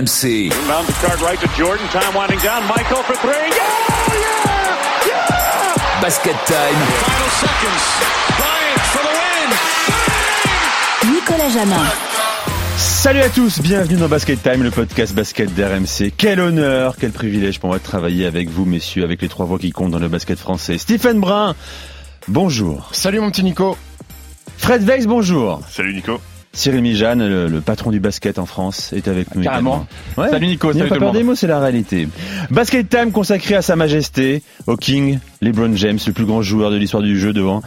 RMC. Basket time. Nicolas Jamin. Salut à tous, bienvenue dans Basket Time, le podcast basket d'RMC. Quel honneur, quel privilège pour moi de travailler avec vous, messieurs, avec les trois voix qui comptent dans le basket français. Stephen Brun, bonjour. Salut mon petit Nico. Fred Weiss, bonjour. Salut Nico. Cyril Mijane, le, le patron du basket en France, est avec nous. Carrément. Ouais. Salut Nico, salut pas tout le monde. des mots, c'est la réalité. Basket Time consacré à sa majesté, au King, LeBron James, le plus grand joueur de l'histoire du jeu devant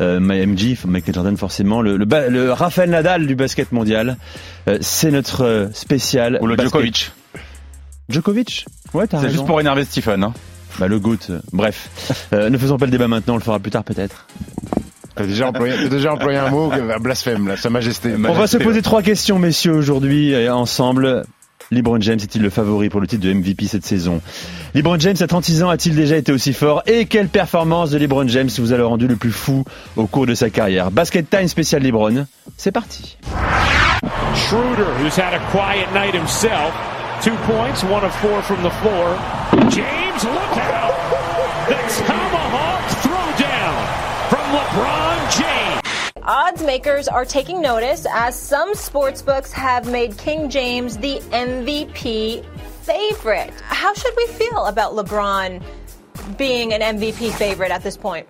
euh, MJ, Michael Jordan forcément, le, le, Rafael Nadal du basket mondial. Euh, c'est notre euh, spécial. Ou le basket- Djokovic. Djokovic? Ouais, t'as C'est raison. juste pour énerver Stephen. Hein. Bah, le GOAT. euh, Bref. Euh, ne faisons pas le débat maintenant, on le fera plus tard peut-être. T'as déjà employé, t'as déjà employé un mot, blasphème, là, Sa Majesté. On va se poser trois questions, messieurs, aujourd'hui, ensemble. LeBron James est-il le favori pour le titre de MVP cette saison? LeBron James à 36 ans a-t-il déjà été aussi fort? Et quelle performance de LeBron James vous a le rendu le plus fou au cours de sa carrière? Basket Time spécial LeBron, c'est parti. Schroeder, who's had a quiet night himself. Two points, one of four from the floor. James, look Odds makers are taking notice as some sportsbooks have made King James the MVP favorite. How should we feel about LeBron being an MVP favorite at this point?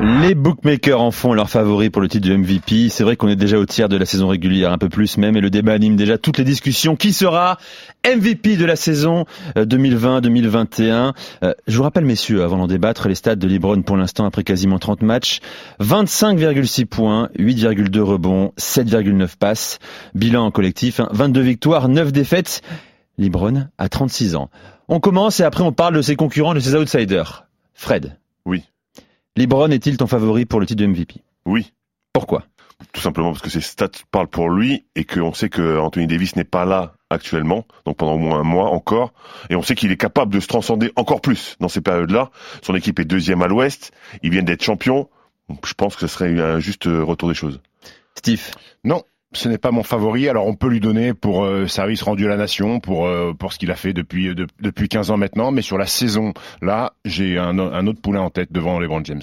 Les bookmakers en font leur favori pour le titre de MVP. C'est vrai qu'on est déjà au tiers de la saison régulière, un peu plus même, et le débat anime déjà toutes les discussions. Qui sera MVP de la saison euh, 2020-2021 Euh, Je vous rappelle, messieurs, avant d'en débattre, les stats de LeBron pour l'instant après quasiment 30 matchs. 25,6 points, 8,2 rebonds, 7,9 passes. Bilan en collectif, hein, 22 victoires, 9 défaites. LeBron a 36 ans. On commence et après on parle de ses concurrents, de ses outsiders. Fred. Oui. LeBron est-il ton favori pour le titre de MVP Oui. Pourquoi? Tout simplement parce que ses stats parlent pour lui et qu'on sait que Anthony Davis n'est pas là actuellement, donc pendant au moins un mois encore, et on sait qu'il est capable de se transcender encore plus dans ces périodes-là. Son équipe est deuxième à l'Ouest, ils viennent d'être champions. Donc, Je pense que ce serait un juste retour des choses. Steve? Non, ce n'est pas mon favori. Alors on peut lui donner pour euh, service rendu à la nation, pour euh, pour ce qu'il a fait depuis de- depuis 15 ans maintenant. Mais sur la saison, là, j'ai un, un autre poulain en tête devant LeBron James.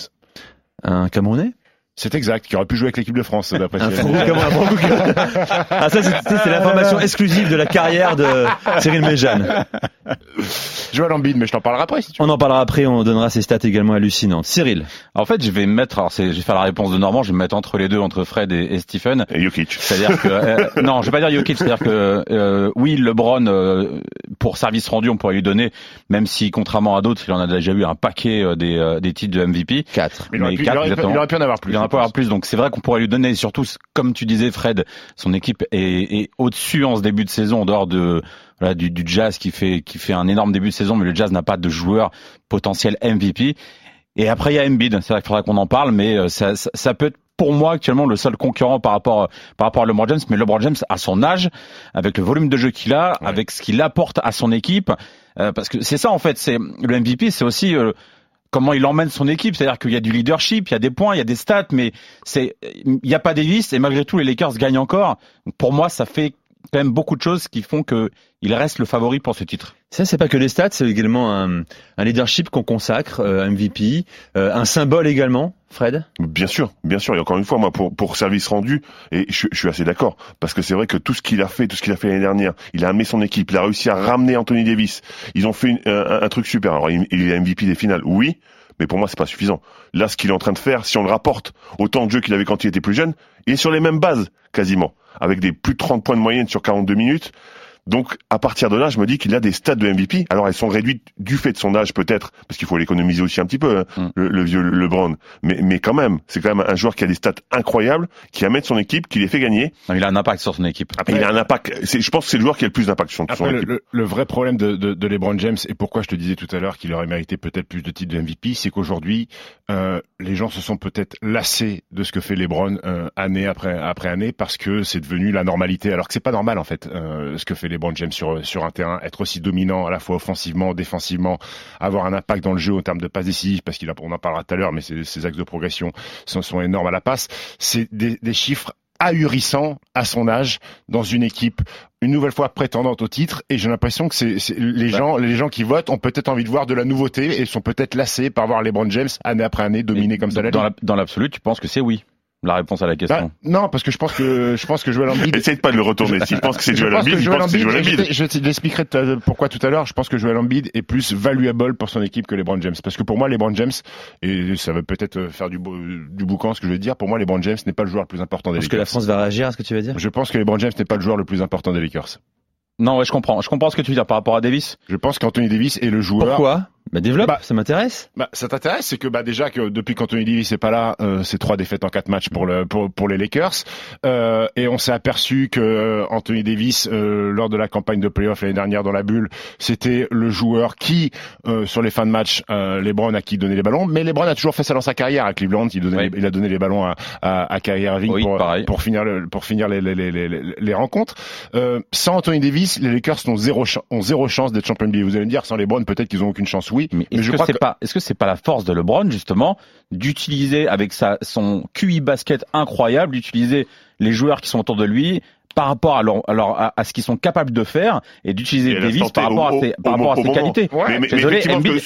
Un Camerounais C'est exact, qui aurait pu jouer avec l'équipe de France d'après Camerounais. Ah ça c'est- c'est c'est l'information exclusive de la carrière de Cyril Méjeanne. Joël Embiid, mais je t'en parlerai après si tu veux. On en parlera après, on donnera ses stats également hallucinantes. Cyril, En fait, je vais me mettre, alors c'est, je vais faire la réponse de Normand, je vais me mettre entre les deux, entre Fred et, et Stephen. Et Jokic. C'est-à-dire que euh, non, je vais pas dire Jokic, c'est-à-dire que euh, oui, LeBron euh, pour service rendu, on pourrait lui donner, même si contrairement à d'autres, il en a déjà eu un paquet euh, des, euh, des titres de MVP. 4. Mais il aurait, mais pu, il quatre, aurait pu- exactement. il aurait pu en avoir plus. Il en avoir plus, donc c'est vrai qu'on pourrait lui donner. Et surtout, comme tu disais, Fred, son équipe est, est au-dessus en ce début de saison, en dehors de voilà, du, du Jazz qui fait qui fait un énorme début de saison, mais le Jazz n'a pas de joueur potentiel MVP. Et après, il y a Embiid. C'est vrai qu'il faudra qu'on en parle, mais euh, ça, ça, ça peut être pour moi actuellement le seul concurrent par rapport par rapport à LeBron James. Mais LeBron James, à son âge, avec le volume de jeu qu'il a, Ouais. avec ce qu'il apporte à son équipe, euh, parce que c'est ça en fait. C'est le MVP, c'est aussi euh, comment il emmène son équipe. C'est-à-dire qu'il y a du leadership, il y a des points, il y a des stats, mais c'est il n'y a pas Davis et malgré tout les Lakers gagnent encore. Pour moi, ça fait quand même beaucoup de choses qui font que il reste le favori pour ce titre. Ça c'est pas que les stats, c'est également un, un leadership qu'on consacre, euh, MVP, euh, un symbole également, Fred? Bien sûr, bien sûr. Et encore une fois, moi, pour, pour service rendu, et je, je suis assez d'accord, parce que c'est vrai que tout ce qu'il a fait, tout ce qu'il a fait l'année dernière, il a amené son équipe, il a réussi à ramener Anthony Davis. Ils ont fait une- un, un truc super. Alors, il, il est MVP des finales, oui, mais pour moi, c'est pas suffisant. Là, ce qu'il est en train de faire, si on le rapporte autant de jeux qu'il avait quand il était plus jeune, il est sur les mêmes bases, quasiment, avec des plus de 30 points de moyenne sur 42 minutes. Donc, à partir de là, je me dis qu'il a des stats de MVP. Alors, elles sont réduites du fait de son âge, peut-être, parce qu'il faut l'économiser aussi un petit peu, hein, Mm. le, le vieux LeBron. Mais, mais quand même, c'est quand même un joueur qui a des stats incroyables, qui amène son équipe, qui les fait gagner. Non, Il a un impact sur son équipe. Il a un impact. c'est- Je pense que c'est le joueur qui a le plus d'impact sur son Après, le, équipe. le- le vrai problème de, de, de LeBron James, et pourquoi je te disais tout à l'heure qu'il aurait mérité peut-être plus de titres de MVP, c'est qu'aujourd'hui, euh, les gens se sont peut-être lassés de ce que fait LeBron euh, année après, après année, parce que c'est devenu la normalité, alors que c'est pas normal en fait, euh, ce que fait LeBron James sur, sur un terrain, être aussi dominant à la fois offensivement, défensivement, avoir un impact dans le jeu en termes de passes décisives, parce qu'il on en parlera tout à l'heure, mais ses, ses axes de progression sont, sont énormes à la passe. C'est des, des chiffres ahurissant à son âge dans une équipe une nouvelle fois prétendante au titre et j'ai l'impression que c'est les Bah. gens les gens qui votent ont peut-être envie de voir de la nouveauté et sont peut-être lassés par voir LeBron James année après année dominer comme ça la- dans l'absolu, tu penses que c'est oui? La réponse à la Bah, question. non parce que je pense que je pense que Joel Embiid Essaye pas de le retourner. S'il pense que c'est Je Joel pense que Embiid, il Joel pense que c'est Joel Embiid, je je à- pourquoi tout à l'heure. Je pense que Joel Embiid est plus valuable pour son équipe que LeBron James. Parce que pour moi, LeBron James, et ça va peut-être faire du, boucan ce que je vais dire, pour moi, LeBron James n'est pas le joueur le plus important des Parce que la. France va réagir à ce que tu vas dire? Je pense que LeBron James n'est pas le joueur le plus important des Lakers. Non, ouais, je comprends. Je comprends ce que tu veux dire par rapport à Davis. Je pense qu'Anthony Davis est le joueur. Pourquoi? Bah développe, Bah, ça m'intéresse. Bah, ça t'intéresse, c'est que bah déjà que depuis qu'Anthony Davis n'est pas là, euh, c'est trois défaites en quatre matchs pour le pour, pour les Lakers, euh, et on s'est aperçu que euh, Anthony Davis euh, lors de la campagne de playoff l'année dernière dans la bulle, c'était le joueur qui euh, sur les fins de match, euh, LeBron a qui donnait les ballons, mais LeBron a toujours fait ça dans sa carrière à Cleveland, il, donnait Oui. les- il a donné les ballons à à, à Kyrie Irving Oui, pour pour finir le, pour finir les les, les, les, les- les rencontres. Euh, sans Anthony Davis, les Lakers ont zéro ont zéro chance d'être champion NBA. Vous allez me dire sans LeBron peut-être qu'ils ont aucune chance, oui, Mais est-ce que c'est que pas, est-ce que c'est pas la force de LeBron justement d'utiliser avec sa son QI basket incroyable, d'utiliser les joueurs qui sont autour de lui par rapport à, leur, à, leur- à- à ce qu'ils sont capables de faire et d'utiliser Davis par rapport au- à ses, par au- rapport à ses qualités. Ouais, mais- mais Désolé,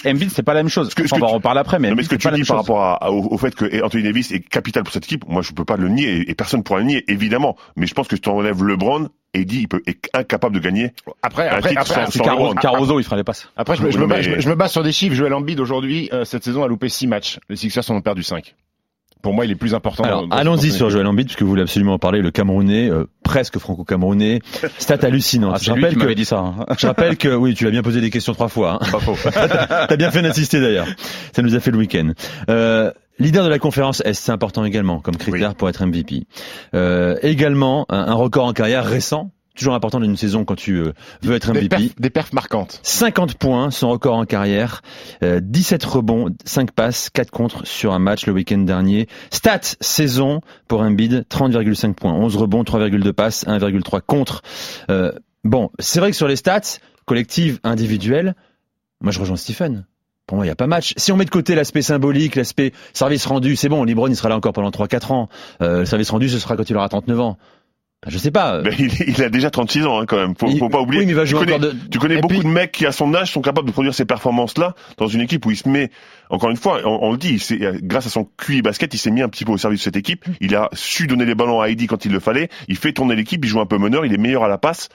Embiid, c'est pas la même chose. que- on va en reparler après, mais, Non, mais ce que tu dis par rapport au, au fait que Anthony Davis est capital pour cette équipe, moi je peux pas le nier et, personne pourra le nier, évidemment. Mais je pense que si tu enlèves LeBron, Eddie il peut, est incapable de gagner. après un après titre après, sans- C'est sans Caruso, LeBron. Caruso, il fera les passes. Après, je me, je me mais- je je me base sur des chiffres. Joel Embiid, aujourd'hui, euh, cette saison, a loupé 6 matchs. Les Sixers en ont perdu 5. Pour moi, il est plus important. Alors, allons-y sur. Joel Embiid, puisque vous voulez absolument en parler, le Camerounais, euh, presque franco-camerounais. Stat hallucinant. Ah, je rappelle qui que, dit ça. hein. je rappelle que, oui, tu l'as bien posé des questions trois fois. Hein. Pas faux. T'as bien fait d'insister d'ailleurs. Ça nous a fait le week-end. Euh, leader de la conférence Est, c'est important également comme critère pour être MVP. Euh, également, un, un record en carrière récent. Toujours important d'une saison quand tu euh, veux être des MVP. perfs, des perfs marquantes. 50 points, son record en carrière, euh, 17 rebonds, 5 passes, 4 contre sur un match le week-end dernier. Stats saison pour Embiid, 30,5 points, 11 rebonds, 3,2 passes, 1,3 contre. Euh, bon, c'est vrai que sur les stats collectives, individuelles, moi je rejoins Stephen. Pour moi, il n'y a pas match. Si on met de côté l'aspect symbolique, l'aspect service rendu, c'est bon, LeBron il sera là encore pendant 3-4 ans. Euh, le service rendu, ce sera quand il aura 39 ans. Ben, je sais pas. Mais il, il a déjà 36 ans hein, quand même. Faut, Il- faut pas oublier. Oui, mais il va tu jouer connais, encore de... tu connais beaucoup puis- de mecs qui à son âge sont capables de produire ces performances-là dans une équipe où il se met. Encore une fois, on, on le dit, c'est grâce à son QI basket, il s'est mis un petit peu au service de cette équipe. Il a su donner les ballons à Heidi quand il le fallait. Il fait tourner l'équipe. Il joue un peu meneur. Il est meilleur à la passe.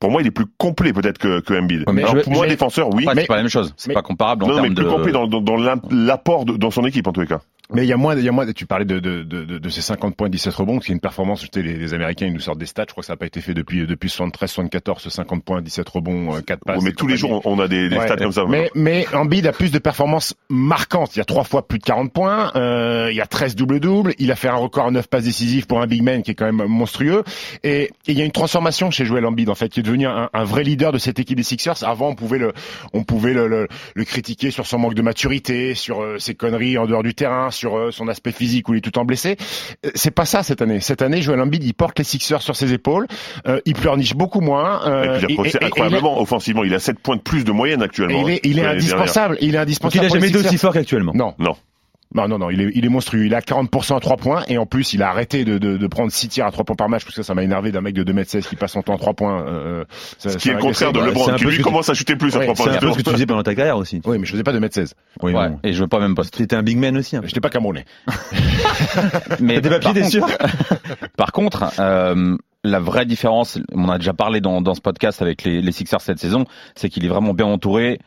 Pour moi, il est plus complet peut-être que, que Embiid. Ouais, mais Alors, je- pour moi, je- défenseur, oui. Ouais, mais- c'est pas la même chose. C'est mais- pas comparable en non, non, mais termes plus de. complet dans, dans, dans l'apport de- dans son équipe en tous les cas. Mais il y a moins, il y a moins, tu parlais de, de, de, de, de ces 50 points, 17 rebonds, c'est une performance, tu sais, les, les Américains, ils nous sortent des stats, je crois que ça n'a pas été fait depuis, depuis 73, 74, ce 50 points, 17 rebonds, euh, 4 passes. Ouais, mais et tous les jours, on a des, des Ouais. stats comme ça. Mais, mais Embiid a plus de performances marquantes. Il y a trois fois plus de 40 points. Euh, il y a 13 double-double. Il a fait un record à 9 passes décisives pour un big man qui est quand même monstrueux. Et, et il y a une transformation chez Joel Embiid, en fait, qui est devenu un, un vrai leader de cette équipe des Sixers. Avant, on pouvait le, on pouvait le, le, le critiquer sur son manque de maturité, sur euh, ses conneries en dehors du terrain, sur euh, son aspect physique où il est tout le temps blessé. Euh, C'est pas ça cette année. Cette année, Joel Embiid, il porte les Sixers sur ses épaules. Euh, il pleurniche beaucoup moins. Et Euh, puis, incroyablement offensivement. Il a 7 points de plus de moyenne et actuellement. il est, il est indispensable. Il est il indispensable. a pour les jamais été Sixers. aussi fort qu'actuellement. Non. Non. Non, non, non, il est, il est monstrueux. Il a 40% à 3 points et en plus, il a arrêté de, de, de prendre 6 tirs à 3 points par match parce que ça m'a énervé d'un mec de 2m16 qui passe son temps à 3 points. Euh, ça- Ce qui ça est le contraire de LeBron, qui lui commence à shooter plus à Ouais, trois points. C'est un peu ce que tu faisais pendant ta carrière aussi. Oui, mais je faisais pas 2m16. Oui, Ouais, bon. et je veux pas même poste. T'étais un big man aussi. Hein. J'étais pas camerounais. Mais des papiers, par t'es contre- sûr Par contre, euh, la vraie différence, on en a déjà parlé dans, dans ce podcast avec les, les Sixers cette saison, c'est qu'il est vraiment bien entouré.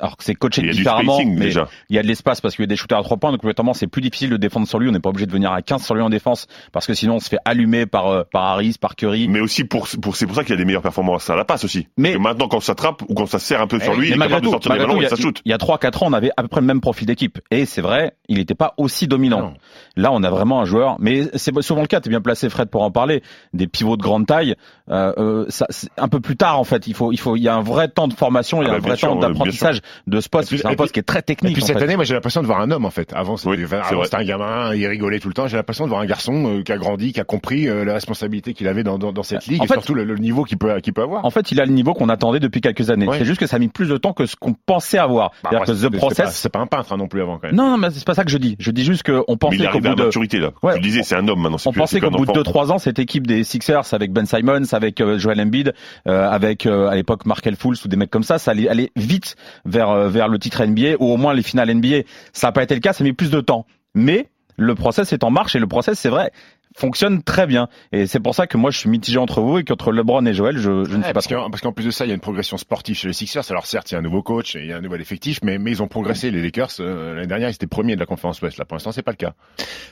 Alors que c'est coaché Il différemment, spacing mais déjà. il y a de l'espace parce qu'il y a des shooters à trois points, donc notamment c'est plus difficile de défendre sur lui. On n'est pas obligé de venir à 15 sur lui en défense parce que sinon on se fait allumer par euh, par Harris, par Curry. Mais aussi pour, pour c'est pour ça qu'il y a des meilleures performances à la passe aussi. Mais- maintenant quand ça trappe ou quand ça serre un peu sur Eh, lui, il est capable de tout, sortir des ballons tout, et il y ça a- shoot. Il y a 3-4 ans, on avait à peu près le même profil d'équipe. Et c'est vrai, il n'était pas aussi dominant. Non. Là, on a vraiment un joueur, mais c'est souvent le cas. T'es bien placé, Fred, pour en parler. Des pivots de grande taille, euh, euh, ça, c'est un peu plus tard en fait. Il faut, il faut, il y a un vrai temps de formation, il y a Ah bah, un bien vrai sûr, temps d'apprentissage. De ce poste. Et puis- C'est un et poste puis- qui est très Et technique. puis en cette fait. année, moi j'ai l'impression de voir un homme en fait. Avant c'était Oui, un gamin, il rigolait tout le temps. J'ai l'impression de voir un garçon euh, qui a grandi, qui a compris euh, la responsabilité qu'il avait dans, dans, dans cette ligue En et fait- surtout le, le niveau qu'il peut qu'il peut avoir. En fait, il a le niveau qu'on attendait depuis quelques années. Ouais. C'est juste que ça a mis plus de temps que ce qu'on pensait avoir. Bah, C'est-à-dire que The Process. C'est pas un peintre hein, non plus avant quand même. Non, non, mais c'est pas ça que je dis. Je dis juste qu'on pensait qu'au bout de, maturité là. Ouais. Tu disais c'est un homme maintenant. on pensait qu'au bout de enfant. 2-3 ans, cette équipe des Sixers avec Ben Simons, avec euh, Joel Embiid, euh, avec euh, à l'époque Markel Fultz ou des mecs comme ça, ça allait vite vers euh, vers le titre NBA ou au moins les finales NBA. Ça n'a pas été le cas, ça a mis plus de temps. Mais le process est en marche et le process, c'est vrai, fonctionne très bien. Et c'est pour ça que moi, je suis mitigé entre vous et qu'entre LeBron et Joel, je, je ne sais pas parce qu'en parce qu'en plus de ça, il y a une progression sportive chez les Sixers. Alors certes, il y a un nouveau coach et il y a un nouvel effectif, mais, mais ils ont progressé. Les Lakers euh, l'année dernière, ils étaient premiers de la conférence Ouest. Là, pour l'instant, c'est pas le cas.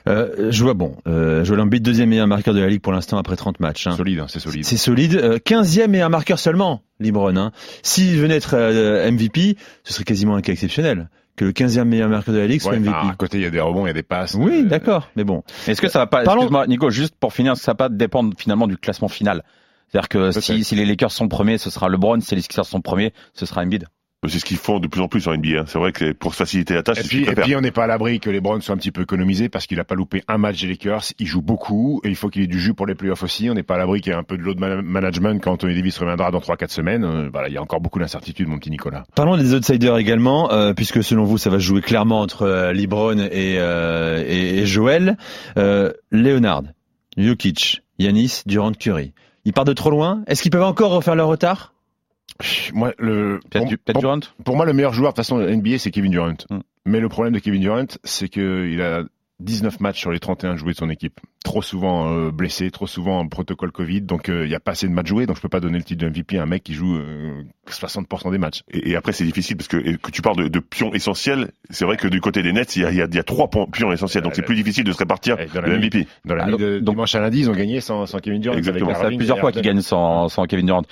Euh, je vois bon. Euh, Joel Embiid, deuxième meilleur marqueur de la ligue pour l'instant après 30 matchs. hein. Solide, hein, c'est solide. C'est solide. Euh, 15e meilleur marqueur seulement, Libron. Hein. S'il venait être euh, MVP, ce serait quasiment un cas exceptionnel. Que le 15e meilleur marqueur de la ligue soit Ouais, MVP. à côté, il y a des rebonds, il y a des passes. oui, Euh, d'accord. Mais bon. Est-ce que ça va pas, Parlons- excuse-moi, Nico, juste pour finir, est-ce que ça va pas dépendre finalement du classement final? C'est-à-dire que si les Lakers sont premiers, ce sera LeBron, si les Sixers sont premiers, ce sera Embiid. C'est ce qu'ils font de plus en plus en NBA. hein. C'est vrai que pour se faciliter la tâche, Et ce puis, et on n'est pas à l'abri que les Browns soient un petit peu économisés parce qu'il a pas loupé un match des Lakers. Il joue beaucoup et il faut qu'il ait du jus pour les playoffs aussi. On n'est pas à l'abri qu'il y ait un peu de load man- management quand Anthony Davis reviendra dans 3-4 semaines. Euh, voilà, il y a encore beaucoup d'incertitudes, mon petit Nicolas. Parlons des outsiders également, euh, puisque selon vous, ça va se jouer clairement entre euh, LeBron et, euh, et, et Joel. Euh, Leonard, Jokic, Yanis, Durant, Curry. Ils partent de trop loin Est-ce qu'ils peuvent encore refaire leur retard? Moi, le, Peut-être pour, du- pour- Durant? pour moi, le meilleur joueur de toute façon NBA, c'est Kevin Durant. Hmm. Mais le problème de Kevin Durant, c'est qu'il a 19 matchs sur les 31 joués de son équipe. Trop souvent euh, blessé, trop souvent en protocole Covid, donc euh, il n'y a pas assez de matchs joués, donc je peux pas donner le titre de MVP à un mec qui joue euh, 60% des matchs. Et, et après, c'est difficile parce que, et que tu parles de, de pions essentiels. C'est vrai que du côté des Nets, il y a, y a, il y a trois pions essentiels. Donc, c'est plus difficile de se répartir dans la le nuit- MVP. Dans la Ah, nuit de donc- dimanche à lundi, ils ont gagné sans, sans Kevin Durant. Exactement. avec Ça plusieurs fois qu'il Harden. gagne sans, sans Kevin Durant.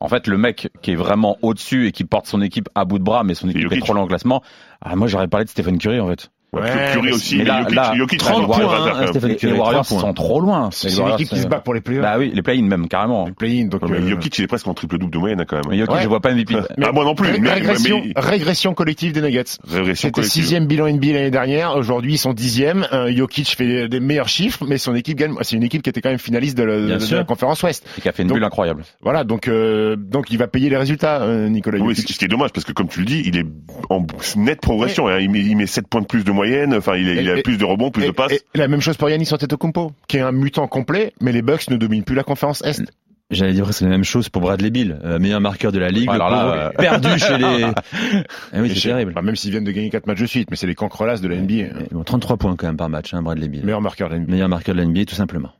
En fait, le mec qui est vraiment au-dessus et qui porte son équipe à bout de bras, mais son équipe est trop au classement. Ah, moi, j'aurais parlé de Stephen Curry, en fait. Ouais, Curry mais aussi, mais mais là- Jokic, là, Jokic, 30 c'est un points, hein. Stephen Les, Curry, les Warriors 30 points. sont trop loin. C'est une équipe qui se bat pour les playoffs. Bah oui, les play-in même, carrément. Les play-in, donc, Ouais, mais euh, Jokic, il est presque en triple double de moyenne, quand même. Mais Jokic, Ouais. je vois pas MVP. Ah, moi non plus. Mais- régression, mais- régression collective des Nuggets. Régression C'était sixième bilan NBA l'année dernière. Aujourd'hui, ils sont dixième. Euh, Jokic fait des, meilleurs chiffres, mais son équipe gagne. C'est une équipe qui était quand même finaliste de, la- de- la conférence Ouest. Et qui a fait une Donc- bulle incroyable. Voilà, donc euh, donc il va payer les résultats, euh, Nicolas Oui, Jokic. ce qui est dommage parce que comme tu le dis, il est en nette progression. hein. Il met, il met 7 points de plus de moyenne. Enfin, il, est- il a et- plus de rebonds, plus Et- de passes. et la même chose pour Yannis Antetokounmpo, qui est un mutant complet, mais les Bucks ne dominent plus la conférence Est. J'allais dire c'est la même chose pour Bradley Bill, euh, meilleur marqueur de la ligue, le alors là, euh, perdu chez les. Eh oui, c'est terrible. enfin, même s'ils viennent de gagner quatre matchs de suite, mais c'est les cancrellasses de la NBA. hein. Bon, 33 points quand même par match, hein, Bradley Bill. Meilleur marqueur de la NBA. Meilleur marqueur de la NBA, tout simplement.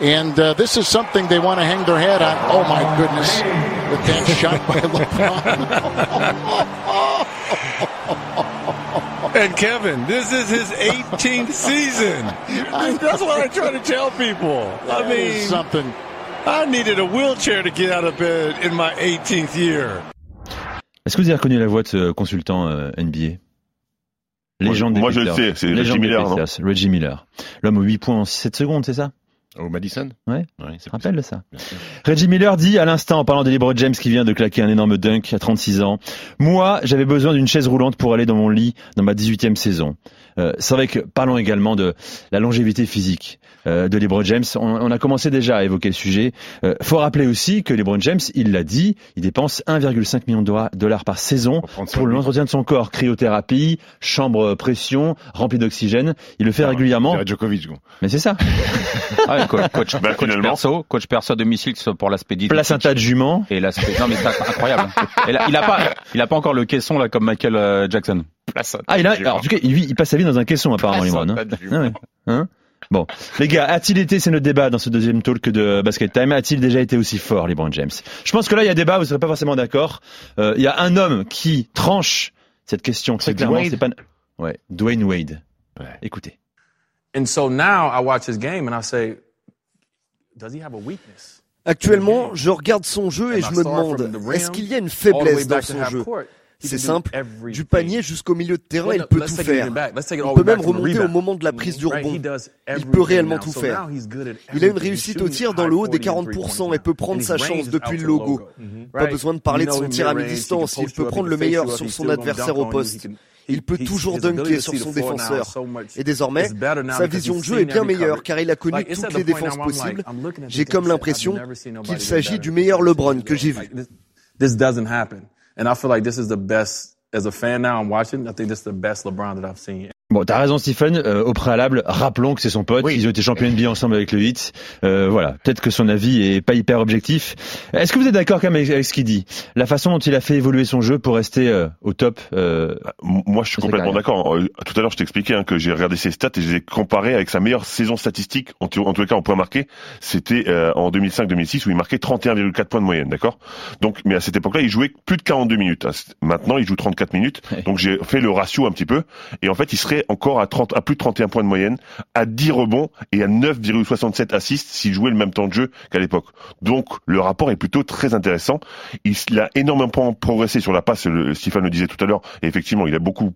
And uh, this is something they want to hang their head on. Oh my goodness. The damn shot by LeBron. And Kevin, this is his 18th season. That's what I try to tell people. I mean, something. I needed a wheelchair to get out of bed in my 18th year. Est-ce que vous avez reconnu la voix de ce consultant euh, NBA Légende des moi, je le sais, c'est Reggie Miller, Reggie Miller. L'homme aux 8 points en 7 secondes, c'est ça? Au Madison Ouais. Ouais, de ça. Reggie Miller dit à l'instant en parlant de LeBron James qui vient de claquer un énorme dunk à 36 ans. Moi, j'avais besoin d'une chaise roulante pour aller dans mon lit dans ma 18e saison. Euh, c'est vrai que parlons également de la longévité physique euh, de LeBron James. On, on a commencé déjà à évoquer le sujet. Euh, faut rappeler aussi que LeBron James, il l'a dit, il dépense 1,5 million de dollars- par saison Pour l'entretien de son corps, cryothérapie, chambre pression, remplie d'oxygène. Il le fait régulièrement. Je dirais Djokovic, quoi. Mais c'est ça. Ah ouais, co- coach, Bah, coach perso, coach perso à domicile pour l'aspect dit. Placenta de jument. Et l'aspect, non mais c'est incroyable. Et là, il a pas, il a pas encore le caisson là comme Michael euh, Ah, il a, alors, en tout cas, il, passe sa vie dans un caisson, apparemment, Limron. Hein. Ah ouais. Hein bon. Les gars, a-t-il été, c'est notre débat dans ce deuxième talk de Basket Time, a-t-il déjà été aussi fort, LeBron James? Je pense que là, il y a débat, vous serez pas forcément d'accord. Euh, il y a un homme qui tranche cette question très C'est clairement, c'est pas, ouais, Dwayne Wade. Ouais. Écoutez. And so now I watch his game and I say, does he have a weakness? Actuellement, je regarde son jeu et je me demande, est-ce qu'il y a une faiblesse dans son jeu? C'est simple, du panier jusqu'au milieu de terrain, il peut tout faire. Il peut même remonter au moment de la prise du rebond. Il peut réellement tout faire. Il a une réussite au tir dans le haut des 40% et peut prendre sa chance depuis le logo. Pas besoin de parler de son tir à mi-distance, il peut prendre le meilleur sur son adversaire au poste. Il peut toujours dunker sur son défenseur. Et désormais, sa vision de jeu est bien meilleure car il a connu toutes les défenses possibles. J'ai comme l'impression qu'il s'agit du meilleur LeBron que j'ai vu. This doesn't happen. And I feel like this is the best, as a fan now, I'm watching, I think this is the best LeBron that I've seen. Bon, t'as raison, Stephen. Euh, au préalable, rappelons que c'est son pote. Ils ont été champions NBA ensemble avec le Heat. Euh, voilà. Peut-être que son avis est pas hyper objectif. Est-ce que vous êtes d'accord quand même avec, ce qu'il dit? La façon dont il a fait évoluer son jeu pour rester euh, au top. Euh, Moi, je suis complètement d'accord. Euh, tout à l'heure, je t'expliquais hein, que j'ai regardé ses stats et je les ai comparés avec sa meilleure saison statistique, en, tout- en les cas en points marqués. C'était euh, en 2005-2006 où il marquait 31,4 points de moyenne, d'accord? Donc, mais à cette époque-là, il jouait plus de 42 minutes. Maintenant, il joue 34 minutes. Donc, j'ai fait le ratio un petit peu et en fait, il serait encore à 30, à plus de 31 points de moyenne, à 10 rebonds et à 9,67 assists s'il jouait le même temps de jeu qu'à l'époque. Donc le rapport est plutôt très intéressant. Il, a énormément progressé sur la passe, le, Stéphane le disait tout à l'heure, et effectivement il a beaucoup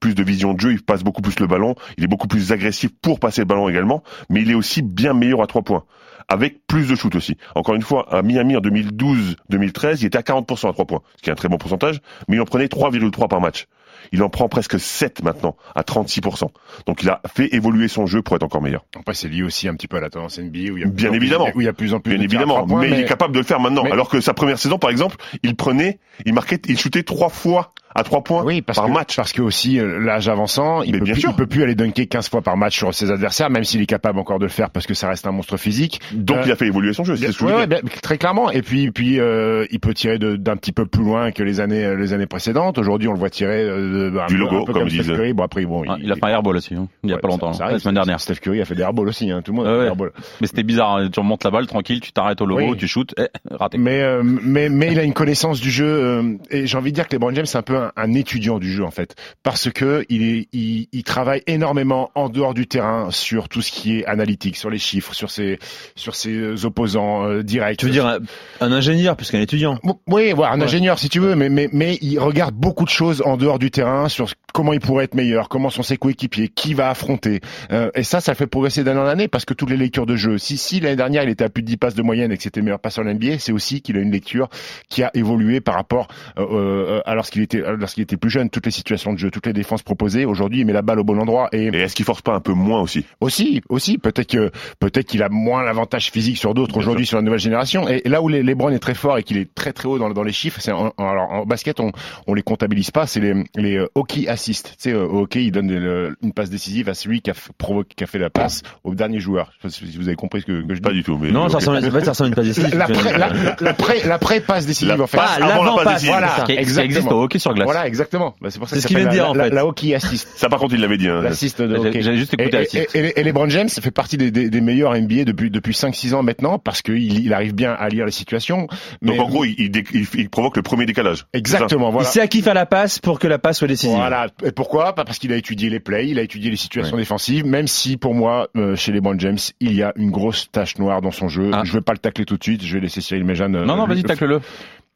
plus de vision de jeu, il passe beaucoup plus le ballon, il est beaucoup plus agressif pour passer le ballon également, mais il est aussi bien meilleur à trois points avec plus de shoot aussi. Encore une fois, à Miami en 2012-2013, il était à 40% à 3 points, ce qui est un très bon pourcentage, mais il en prenait 3,3 par match. Il en prend presque 7 maintenant, à 36%. Donc il a fait évoluer son jeu pour être encore meilleur. Après, c'est lié aussi un petit peu à la tendance NBA où il y a Bien plus- évidemment. où il y a plus en plus Bien de évidemment, mais, il est capable de le faire maintenant. mais- Alors que sa première saison, par exemple, il prenait, il marquait, il shootait trois fois à trois points Oui, parce par que, match. Parce que aussi euh, l'âge avançant, il Mais peut, bien plus, sûr. il peut plus aller dunker 15 fois par match sur ses adversaires, même s'il est capable encore de le faire parce que ça reste un monstre physique. Donc Euh, il a fait évoluer son jeu. C'est ce que je Ouais, veux ouais, dire. bien, très clairement. Et puis, puis euh, il peut tirer d'un petit peu plus loin que les années, les années précédentes. Aujourd'hui, on le voit tirer euh, de, un Du logo, un peu comme comme ils Steph disent. Curry. Bon après, bon, Ah, il a fait un airball aussi, hein, il y a ouais, pas longtemps, ça- ça hein, arrive. la semaine dernière. Steph Curry a fait des airballs aussi. Hein, tout le monde a fait. Mais c'était bizarre, hein, tu remontes la balle tranquille, tu t'arrêtes au logo, Oui. tu shootes, eh, raté. Mais, mais mais il a une connaissance du jeu et j'ai envie de dire que LeBron James c'est un peu un, un étudiant du jeu en fait parce que il est il, il travaille énormément en dehors du terrain sur tout ce qui est analytique, sur les chiffres, sur ses sur ses opposants euh, directs. tu veux dire un, un ingénieur plus qu'un étudiant? Oui, voilà, un ingénieur si tu veux, mais, mais, mais il regarde beaucoup de choses en dehors du terrain sur comment il pourrait être meilleur, comment sont ses coéquipiers, qui va affronter. Euh, et ça, ça fait progresser d'année en année parce que toutes les lectures de jeu, si, si l'année dernière il était à plus de 10 passes de moyenne et que c'était le meilleur passeur de l'NBA, c'est aussi qu'il a une lecture qui a évolué par rapport euh, euh, à lorsqu'il était, lorsqu'il était plus jeune, toutes les situations de jeu, toutes les défenses proposées. Aujourd'hui, il met la balle au bon endroit et, Et est-ce qu'il force pas un peu moins aussi? Aussi, aussi, peut-être que peut-être qu'il a moins l'avantage physique sur d'autres aujourd'hui sur la nouvelle génération. Et, et là où les LeBron est très fort et qu'il est très très haut dans, dans les chiffres, c'est en, en- alors en basket on on les comptabilise pas, c'est les les euh, hockey assists. Tu sais, euh, au hockey il donne le- une passe décisive à celui qui a provoqué, qui a fait la passe au dernier joueur. Je sais pas si vous avez compris ce que, que je dis. Pas du tout. Mais Non, ça ok. ressemble, en fait, ça ressemble à une passe décisive. La, pré, la, la, pré, la pré passe décisive La en fait. passe Ah, avant la passe décisive. Voilà, ça. Exactement. existe au hockey sur glace. Voilà, exactement. Bah, c'est pour ça C'est que ce qu'il vient de dire, la, en fait. la, la hockey assist. Ça par contre il l'avait dit. Hein. L'assist de hockey. j'ai juste écouté et, l'assist. et, et, et LeBron James fait partie des, des, des meilleurs NBA depuis depuis 5-6 ans maintenant parce qu'il il arrive bien à lire les situations. Mais Donc en gros il, il, il- il provoque le premier décalage. exactement. Il Voilà. sait à qui faire la passe pour que la passe soit décisive. Voilà. Et pourquoi? Pas parce qu'il a étudié les plays, il a étudié les situations défensives. Même si pour moi, euh, chez LeBron James, il y a une grosse tache noire dans son jeu. Ah. Je vais pas le tacler tout de suite. Je vais laisser Cyril Méjeanne. euh, Non, non, lui- vas-y, tacle-le.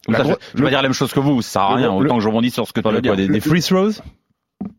Gro- je, vais dire la même chose que vous, ça sert à rien, le- autant que je rebondis sur ce que tu dire. des, des free throws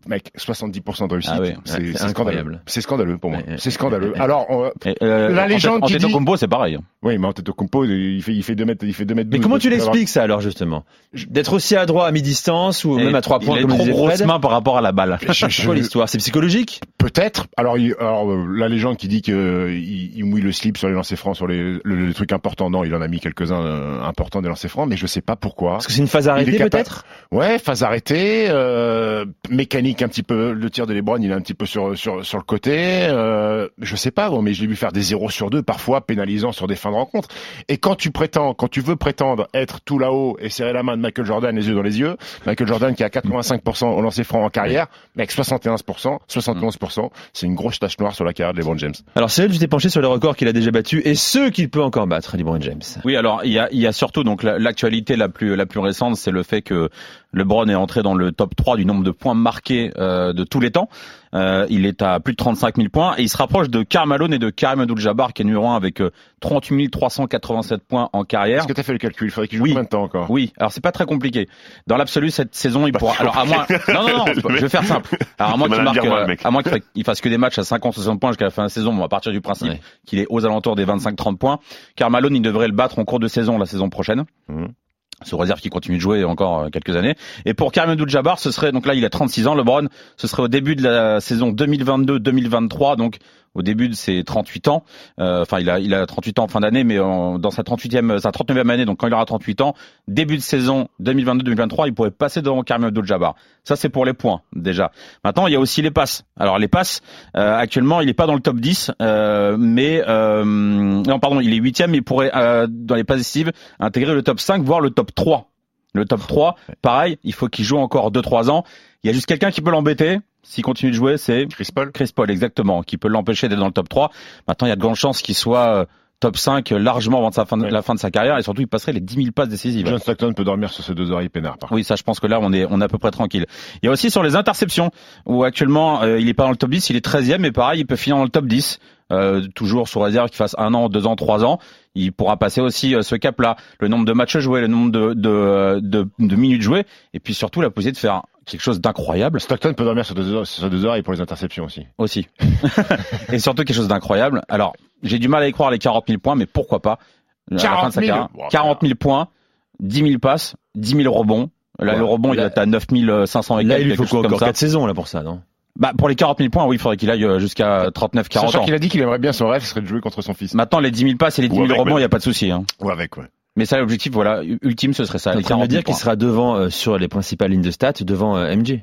Mec, 70% de réussite. Ah ouais, c'est scandaleux. C'est scandaleux pour moi. C'est scandaleux. Alors, on- euh, La légende qui dit- c'est pareil. hein. oui, mais Antetokounmpo, il fait, il fait 2 mètres, il fait 2 mètres. Mais 12, comment tu l'expliques ça alors justement? D'être aussi adroit à mi-distance ou Et même à trois points il comme trop grosse main par rapport à la balle. Je- C'est quoi l'histoire? C'est psychologique? Peut-être. Alors, il- alors euh, la légende qui dit que euh, il, il mouille le slip sur les lancers francs, sur les, le- les trucs importants. Non, il en a mis quelques-uns euh, importants des lancers francs, mais je sais pas pourquoi. Parce que c'est une phase arrêtée peut-être? Ouais, phase arrêtée, euh, mécanique un petit peu. Le tir de LeBron, il est un petit peu sur sur sur le côté. Euh, je sais pas, bon, mais je l'ai vu faire des 0 sur 2 parfois, pénalisant sur des fins de rencontre. Et quand tu prétends, quand tu veux prétendre être tout là-haut et serrer la main de Michael Jordan les yeux dans les yeux, Michael Jordan qui a 85% au lancer franc en carrière, mais avec 71%, 71%, c'est une grosse tache noire sur la carrière de LeBron James. Alors c'est tu t'es penché sur les records qu'il a déjà battus et ceux qu'il peut encore battre, LeBron James. Oui, alors il y a, il y a surtout donc la- l'actualité la plus la plus récente, c'est le fait que LeBron est entré dans le top 3 du nombre de points marqués euh, de tous les temps. Euh, il est à plus de 35 000 points et il se rapproche de Karl et de Karim Abdul-Jabbar qui est numéro 1 avec 38 387 points en carrière. Est-ce que tu as fait le calcul? Il faudrait qu'il joue oui. combien de temps encore Oui, alors c'est pas très compliqué. Dans l'absolu, cette saison, il pourra... Alors à moins... Non, non, non, je vais faire simple. Alors à moins qu'il marque... Mal, à moins qu'il fasse que des matchs à 50-60 points jusqu'à la fin de la saison, bon, à partir du principe ouais. qu'il est aux alentours des 25-30 points. Karl il devrait le battre en cours de saison la saison prochaine. Mmh sous réserve qu'il continue de jouer encore quelques années. Et pour Karim Abdul-Jabbar, ce serait donc là il a 36 ans, LeBron, ce serait au début de la saison 2022-2023, donc au début de ses 38 ans. Euh, enfin, il a il a 38 ans en fin d'année, mais dans sa 38e, sa 39e année, donc quand il aura 38 ans, début de saison 2022-2023, il pourrait passer devant Karim Abdul-Jabbar. Ça c'est pour les points déjà. Maintenant, il y a aussi les passes. Alors les passes, euh, actuellement, il n'est pas dans le top 10, euh, mais non pardon, il est huitième, mais il pourrait dans les passes décisives intégrer le top 5, voire le top 3. Le top 3, pareil, il faut qu'il joue encore 2-3 ans. Il y a juste quelqu'un qui peut l'embêter, s'il continue de jouer, c'est Chris Paul. Chris Paul, exactement, qui peut l'empêcher d'être dans le top 3. Maintenant, il y a de grandes chances qu'il soit top 5 largement avant sa fin de, la fin de sa carrière et surtout il passerait les 10 000 passes décisives. John Stockton peut dormir sur ses deux oreilles peinards. Par oui, ça je pense que là on est on est à peu près tranquille. Il y a aussi sur les interceptions où actuellement euh, il est pas dans le top 10, il est 13e mais pareil, il peut finir dans le top 10. Euh, toujours sous réserve qu'il fasse un an, deux ans, trois ans, il pourra passer aussi euh, ce cap-là. Le nombre de matchs joués, le nombre de, de, de, de minutes jouées, et puis surtout la possibilité de faire quelque chose d'incroyable. Stockton peut dormir sur deux, sur deux oreilles pour les interceptions aussi. Aussi. et surtout quelque chose d'incroyable. Alors, j'ai du mal à y croire les 40 000 points, mais pourquoi pas? 40 000, carrière, 40 000 points, 10 000 passes, 10 000 rebonds. Là, ouais, le rebond, là, il est à 9 500 et Là, il faut quoi, encore 4 saisons là pour ça, non? Bah, pour les 40 000 points, oui, il faudrait qu'il aille jusqu'à 39, 40 Sachant qu'il a dit qu'il aimerait bien son rêve, ce serait de jouer contre son fils. Maintenant, les 10 000 passes et les 10 000 avec, rebonds, il ouais. n'y a pas de souci. Hein. Ou avec, ouais. Mais ça, l'objectif, voilà, ultime, ce serait ça. En train de 40 me dire 000 qu'il sera devant euh, sur les principales lignes de stats, devant euh, MJ.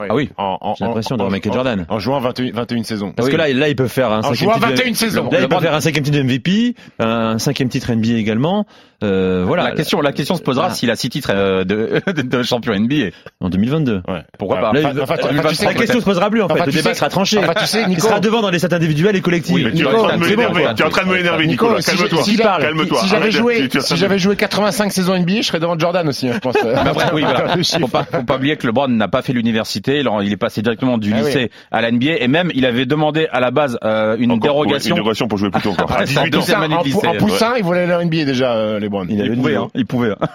Ouais. Ah oui. J'ai l'impression devant Michael en- Jordan. En jouant 21, 21 saisons. Parce Oui. que là, là, il peut faire un En cinquième jouant titre. 21 saisons. Là, il peut faire un cinquième titre MVP, un cinquième titre NBA également. Euh, voilà. La question, la question se posera Voilà. s'il a six titres euh, de, de, de champion NBA. En 2022. Ouais. Pourquoi pas Là, Enfin, il- enfin, tu- la enfin, tu sais, la question se posera plus en fait. Enfin, le débat sais- sera tranché. enfin, tu sais, il Nico- sera devant dans les stats individuelles et collectives. Oui, Mais tu es Nico, en train de me l'énerver. quoi. Tu es en train de me l'énerver, Nico, si Calme-toi. si j'avais- Calme-toi. Si j'avais joué, si j'avais joué 85 saisons NBA, je serais devant Jordan aussi, hein, je pense. Mais après, oui. Faut pas, faut pas oublier que LeBron n'a pas fait l'université. Il il est passé directement du Ah oui. lycée à la NBA et même il avait demandé à la base euh, une Encore, dérogation. ouais, Une dérogation pour jouer plus tôt en 18 ans. deuxième année de en, lycée. en poussin, il voulait aller en NBA déjà, euh, les Browns. Il pouvait, hein, il pouvait. hein. Oh.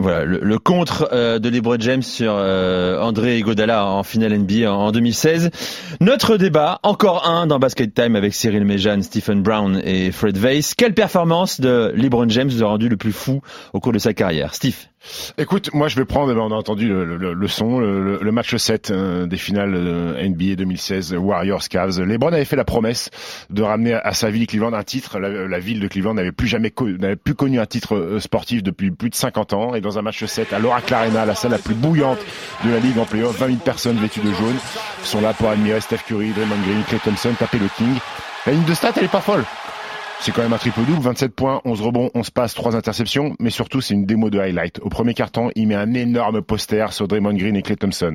Voilà, le, le contre euh, de LeBron James sur euh, André Iguodala en finale NBA en, en 2016. Notre débat, encore un dans Basket Time avec Cyril Méjeanne, Stephen Brown et Fred Weiss. Quelle performance de LeBron James vous a rendu le plus fou au cours de sa carrière? Steve Écoute, moi je vais prendre, eh ben, on a entendu le, le- son, le, le match 7 euh, des finales euh, NBA 2016, Warriors Cavs. LeBron avait fait la promesse de ramener à sa ville Cleveland un titre. La, ville de Cleveland n'avait plus jamais n'avait plus connu un titre euh, sportif depuis plus de 50 ans. Et dans un match 7 à l'Oracle Arena, la salle la plus bouillante de la ligue en playoff, 20 000 personnes vêtues de jaune sont là pour admirer Steph Curry, Draymond Green, Clay Thompson, taper le King. La ligne de stats, elle est pas folle. C'est quand même un triple double, 27 points, 11 rebonds, 11 passes, 3 interceptions, mais surtout c'est une démo de highlight. Au premier carton, il met un énorme poster sur Draymond Green et Clay Thompson.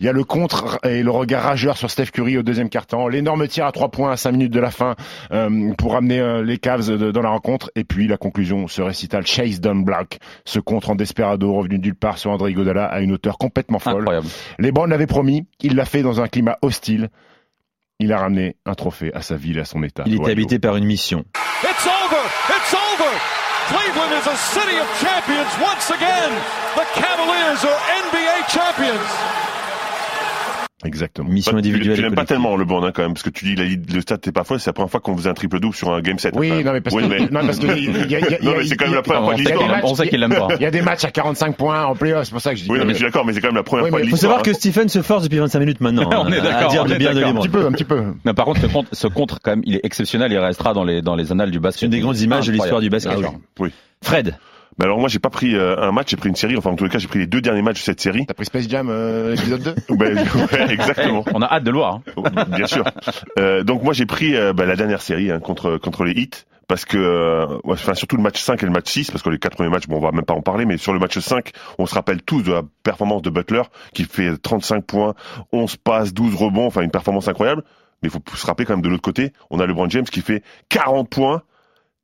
Il y a le contre et le regard rageur sur Steph Curry au deuxième carton, l'énorme tir à 3 points à 5 minutes de la fin euh, pour ramener euh, les Cavs de- dans la rencontre, et puis la conclusion, ce récital Chase Down Black, ce contre en desperado revenu nulle part sur André Godala à une hauteur complètement folle. Incroyable. Les Browns l'avaient promis, il l'a fait dans un climat hostile. Il a ramené un trophée à sa ville, à son état. Il était habité par une mission. It's over. It's over. Cleveland is a city of champions once again. The Cavaliers are NBA champions. Exactement. Mission Tu- individuelle. Tu et l'aimes pas tellement le bon hein, quand même parce que tu dis la, le stade t'es pas folle c'est la première fois qu'on faisait un triple double sur un game set. Oui, Enfin, non mais parce oui, que, mais- non, parce que il y a- a- Non, mais c'est quand même la première fois de l'histoire. matchs- On sait qu'il l'aime pas. Il y a des matchs à 45 points en playoff, c'est pour ça que je dis. Oui, non, mais je suis d'accord, mais c'est quand même la première Oui, fois de faut l'histoire. savoir que Stephen se force depuis 25 minutes maintenant. On est hein, d'accord, À dire est bien de d'accord. un petit peu, un petit peu. Mais par contre, ce contre, ce contre, quand même, il est exceptionnel. Il restera dans les dans les annales du basket. C'est une des grandes images de l'histoire du basket. Incroyable. Oui. Fred, Mais alors moi j'ai pas pris euh, un match, j'ai pris une série. Enfin en tous les cas j'ai pris les deux derniers matchs de cette série. T'as pris Space Jam euh, épisode 2 Ben, ouais, exactement. On a hâte de le voir. hein. Bien sûr. Euh, donc moi j'ai pris euh, bah, la dernière série hein, contre contre les Heat parce que euh, enfin surtout le match 5 et le match 6 parce que les quatre premiers matchs bon on va même pas en parler mais sur le match 5 on se rappelle tous de la performance de Butler qui fait 35 points, 11 passes, 12 rebonds, enfin une performance incroyable. Mais il faut se rappeler quand même de l'autre côté, on a LeBron James qui fait 40 points,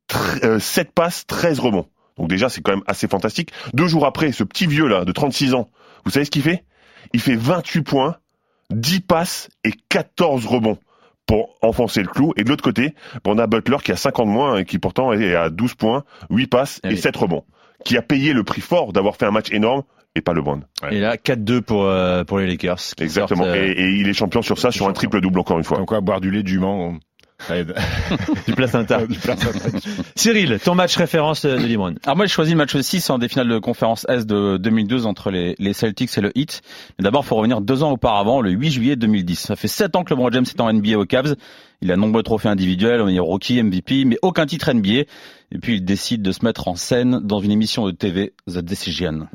7 euh, passes, 13 rebonds. Donc déjà, c'est quand même assez fantastique. Deux jours après, ce petit vieux là, de 36 ans, vous savez ce qu'il fait? Il fait 28 points, 10 passes et 14 rebonds pour enfoncer le clou. Et de l'autre côté, on a Butler qui a 50 moins et qui pourtant est à 12 points, 8 passes et 7 rebonds. Qui a payé le prix fort d'avoir fait un match énorme et pas le bon. Et là, 4-2 pour, euh, pour les Lakers. Exactement. euh, et, il est champion sur ça, sur un triple-double encore une fois. Donc, quoi, boire du lait du Mans. du placenta. du placenta. Cyril, ton match référence de Libron. Alors moi, j'ai choisi le match 6 en des finales de conférence S de 2012 entre les, les Celtics et le Heat. Mais d'abord, faut revenir deux ans auparavant, le 8 juillet 2010. Ça fait sept ans que LeBron James est en NBA aux Cavs. Il a nombreux trophées individuels, meilleur rookie, MVP, mais aucun titre NBA. Et puis il décide de se mettre en scène dans une émission de TV, The Decision.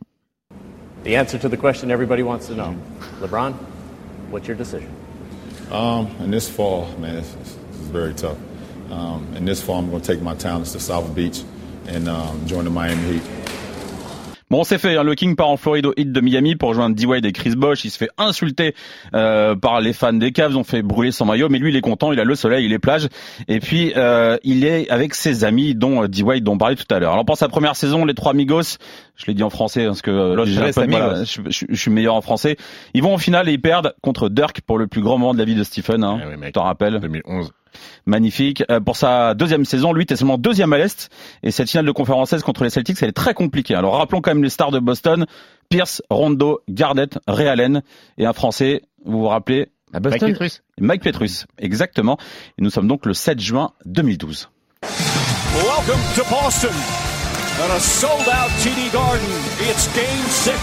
The answer to the question everybody wants to know. LeBron, what's your decision? Um, in this fall, man, it's, it's very tough. Um, in this fall, I'm going to take my talents to South Beach and um, join the Miami Heat. Bon, c'est fait. Hein, le King part en Floride au hit de Miami pour rejoindre D-Wade et Chris Bosh. Il se fait insulter euh, par les fans des Cavs. On fait brûler son maillot, mais lui, il est content. Il a le soleil, il est plage. Et puis, euh, il est avec ses amis, dont euh, D-Wade, dont on parlait tout à l'heure. Alors, pour sa première saison, les trois amigos, je l'ai dit en français parce que euh, voilà, je, je, je, suis meilleur en français. Ils vont au final et ils perdent contre Dirk pour le plus grand moment de la vie de Stephen. Hein, eh oui, t'en rappelles? 2011 magnifique. Euh, pour sa deuxième saison, lui était seulement deuxième à l'Est et cette finale de conférence contre les Celtics, elle est très compliquée. Alors rappelons quand même les stars de Boston, Pierce, Rondo, Garnett, Ray Allen et un Français, vous vous rappelez? À Boston? Mike Petrus. Mike Petrus, exactement. Et nous sommes donc le 7 juin 2012. Welcome to Boston a sold-out TD Garden. It's Game 6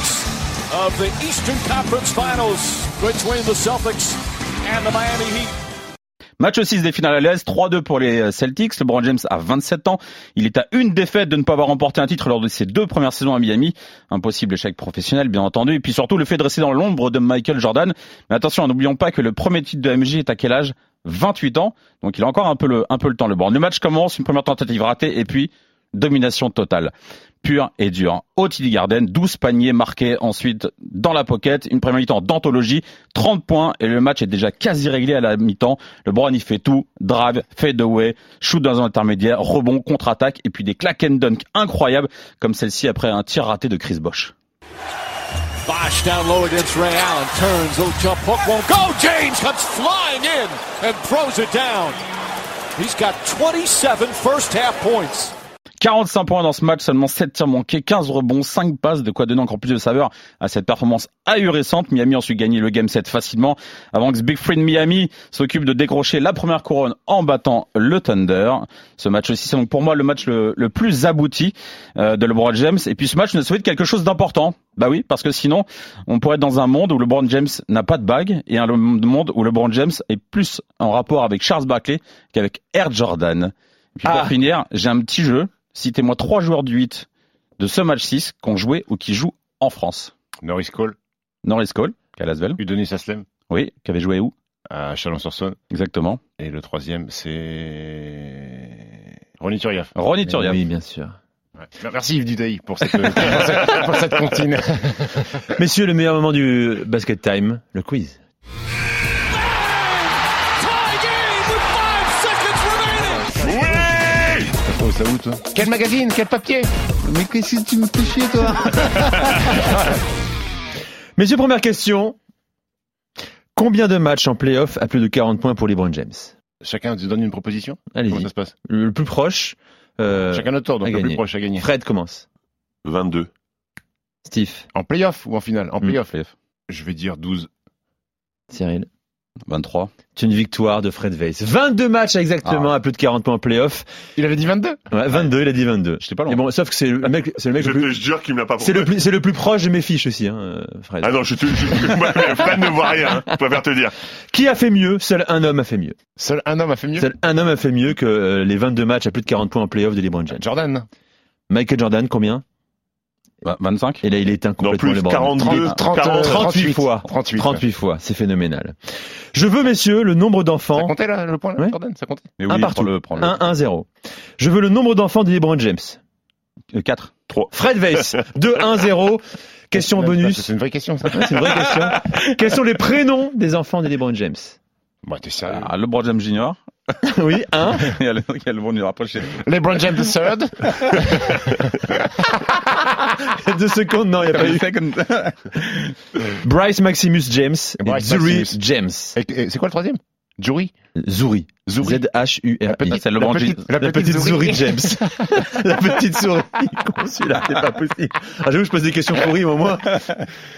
of the Eastern Conference Finals between the Celtics and the Miami. Match 6 des finales à l'Est, 3-2 pour les Celtics. LeBron James a 27 ans. Il est à une défaite de ne pas avoir remporté un titre lors de ses deux premières saisons à Miami. Impossible échec professionnel, bien entendu. Et puis surtout, le fait de rester dans l'ombre de Michael Jordan. Mais attention, n'oublions pas que le premier titre de MJ est à quel âge? 28 ans. Donc il a encore un peu le, un le temps. Le match commence, une première tentative ratée, et puis domination totale. Pure et dure. Au TD Garden, 12 paniers marqués ensuite dans la pocket, une première mi-temps d'anthologie, 30 points et le match est déjà quasi réglé à la mi-temps. Le Brown il fait tout, drive, fade away, shoot dans un intermédiaire, rebond, contre-attaque et puis des clack and dunk incroyables comme celle-ci après un tir raté de Chris Bosh. Bosh down low against Ray Allen, turns, little jump hook won't go. James comes flying in and throws it down. He's got 27 first half points. 45 points dans ce match, seulement 7 tirs manqués, 15 rebonds, 5 passes, de quoi donner encore plus de saveur à cette performance ahurissante. Miami a ensuite gagné le game 7 facilement, avant que Big Free de Miami s'occupe de décrocher la première couronne en battant le Thunder. Ce match aussi, c'est donc pour moi le match le, le plus abouti euh, de LeBron James. Et puis ce match nous souhaite quelque chose d'important. Bah oui, parce que sinon, on pourrait être dans un monde où LeBron James n'a pas de bague et un monde où LeBron James est plus en rapport avec Charles Barkley qu'avec Air Jordan. Puis pour Ah. finir, j'ai un petit jeu. Citez-moi trois joueurs du 8 de ce match 6 qui ont joué ou qui jouent en France. Norris Cole, Norris Cole, qui est à Lasvel. Udonis Aslem, Oui, qui avait joué où? À Chalon-sur-Saône. Exactement. Et le troisième, c'est Ronny Turiaf. Ronny Turiaf. Oui, bien sûr. Ouais. Merci Yves Dudaï pour cette, pour cette, pour cette comptine. Messieurs, le meilleur moment du basket time, le quiz. Ça où, toi Quel magazine Quel papier Mais qu'est-ce que tu me fais chier, toi Messieurs, première question. Combien de matchs en playoff à plus de 40 points pour LeBron James? Chacun te donne une proposition? Allez-y. Comment ça se passe? Le plus proche. euh, Chacun notre tour, donc le plus proche à gagner. Fred commence. 22. Steve, En playoff ou en finale? En Hmm. playoff. Je vais dire 12. Cyril. 23. C'est une victoire de Fred Weiss. 22 matchs exactement à plus de 40 points en playoff. Il avait dit 22 Ouais, 22, il a dit 22. J'étais pas Mais loin. bon, sauf que c'est le mec, c'est le mec Je le te jure qu'il me l'a pas c'est le plus, c'est le plus proche de mes fiches aussi, hein, Fred. Ah non, je te je, Fred ne voit rien, hein, je préfère te dire. Qui a fait mieux? Seul un homme a fait mieux. Seul un homme a fait mieux Seul un homme a fait mieux que euh, les 22 matchs à plus de 40 points en playoff de LeBron James. Jordan. Michael Jordan, combien? Bah, 25. Et là, il éteint Non, complètement plus LeBron. 42, 30, 40, 38 fois. 38. 38 fois, c'est phénoménal. Je veux, messieurs, le nombre Ça d'enfants. comptait là, le point là, Ouais. Jordan? Ça comptait? Mais Un oui, partout. prends-le, prends-le. 1-1-0. Je veux le nombre d'enfants de LeBron James. 4. Fred Weiss, 2-1-0. Question bonus. C'est une vraie question ça. Ouais, C'est une vraie question. Quels sont les prénoms des enfants de LeBron James? Bah, t'es sérieux? Ah, LeBron James Jr. oui, un. il y a le, il y a le bon rapproché. LeBron James the third. Deux secondes, non, il n'y a pas eu. Second. Bryce Maximus James et Bryce Zuri Maximus. James. Et- et C'est quoi le troisième? Jury Zuri. Zuri. Z-H-U-R-I. La petite, la La petite petite souris James. la petite souris. C'est pas possible. Ah, j'avoue, je pose des questions pourries, mais moins,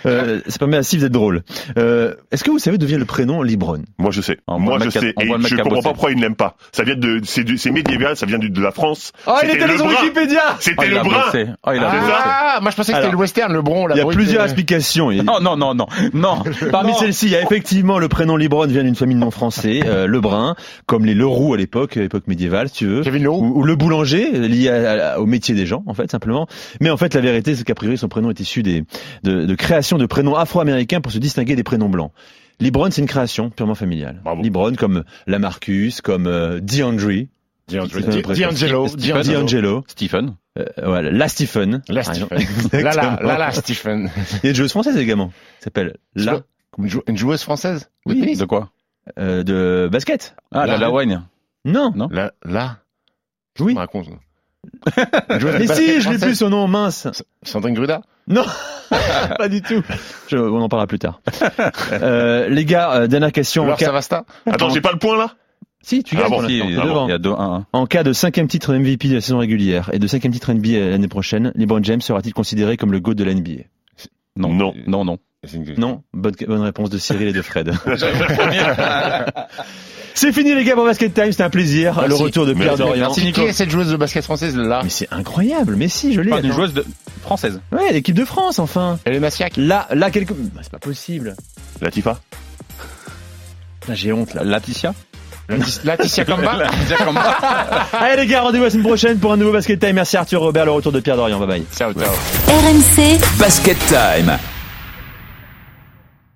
euh, ça permet à Steve d'être drôle. Euh, est-ce que vous savez d'où vient le prénom Libron? Moi je sais. Moi je le sais. Et le je comprends pas pourquoi il n'aime pas. Ça vient de, c'est du- c'est médiéval, ça vient du- de la France. Oh, il était le dans brun. Wikipédia Oh, C'était il le brun. Oh, il a C'est bossé. ça Ah, moi je pensais que c'était Alors, le western, le bron. Il y a plusieurs euh, explications. Non, non, non, non, non. Parmi Non. celles-ci, il y a effectivement le prénom Libron vient d'une famille de noms français, euh, Lebrun, comme les Leroux à l'époque, époque médiévale, si tu veux. Kevin Leroux. Ou, ou le boulanger, lié à- à- au métier des gens, en fait, simplement. Mais en fait, la vérité, c'est qu'a priori, son prénom est issu des, de, de création de prénoms afro-américains pour se distinguer des prénoms blancs. Libron, c'est une création purement familiale. Bravo. Libron, comme Lamarcus, comme euh, DeAndre, D'Angelo. D'Angelo. Stephen. D'Angelo, Stephen. euh, voilà, la Stephen. La par Stephen. là, Exactement. là, là, Stephen. Il y a une joueuse française également, s'appelle La, Une jou- Une joueuse française? Oui. De quoi? Euh, de basket. Ah, la, la Wine. Non. Non. Là, là. Oui. Je me raconte. Mais si, je l'ai plus son nom, mince. Sandrine Gruda? Non, pas du tout. Je- on en parlera plus tard. Euh, les gars, euh, dernière question. Laure cas, Savasta Attends, j'ai pas le point là si, tu Ah gagnes bon, Si, l'instant. il y a- y a 2-1. En cas de cinquième titre MVP de la saison régulière et de cinquième titre NBA l'année prochaine, LeBron James sera-t-il considéré comme le GOAT de la NBA Non. Non. Non, non. Non bonne, bonne réponse de Cyril et de Fred. C'est fini les gars pour Basket Time, c'était un plaisir. Merci. Le retour de Pierre Merci. Dorian. Qui qui est cette joueuse de basket française là Mais c'est incroyable, mais si, je l'ai. Une joueuse de... française. Ouais, l'équipe de France, enfin. Elle est Massiac Là, là, quelque... Bah, c'est pas possible. Latifa Là, j'ai honte, là. Laetitia Laetitia Kamba Laetitia Kamba. Allez les gars, rendez-vous la semaine prochaine pour un nouveau Basket Time. Merci Arthur Robert, le retour de Pierre Dorian. Bye bye. Ciao, ciao. RMC Basket Time.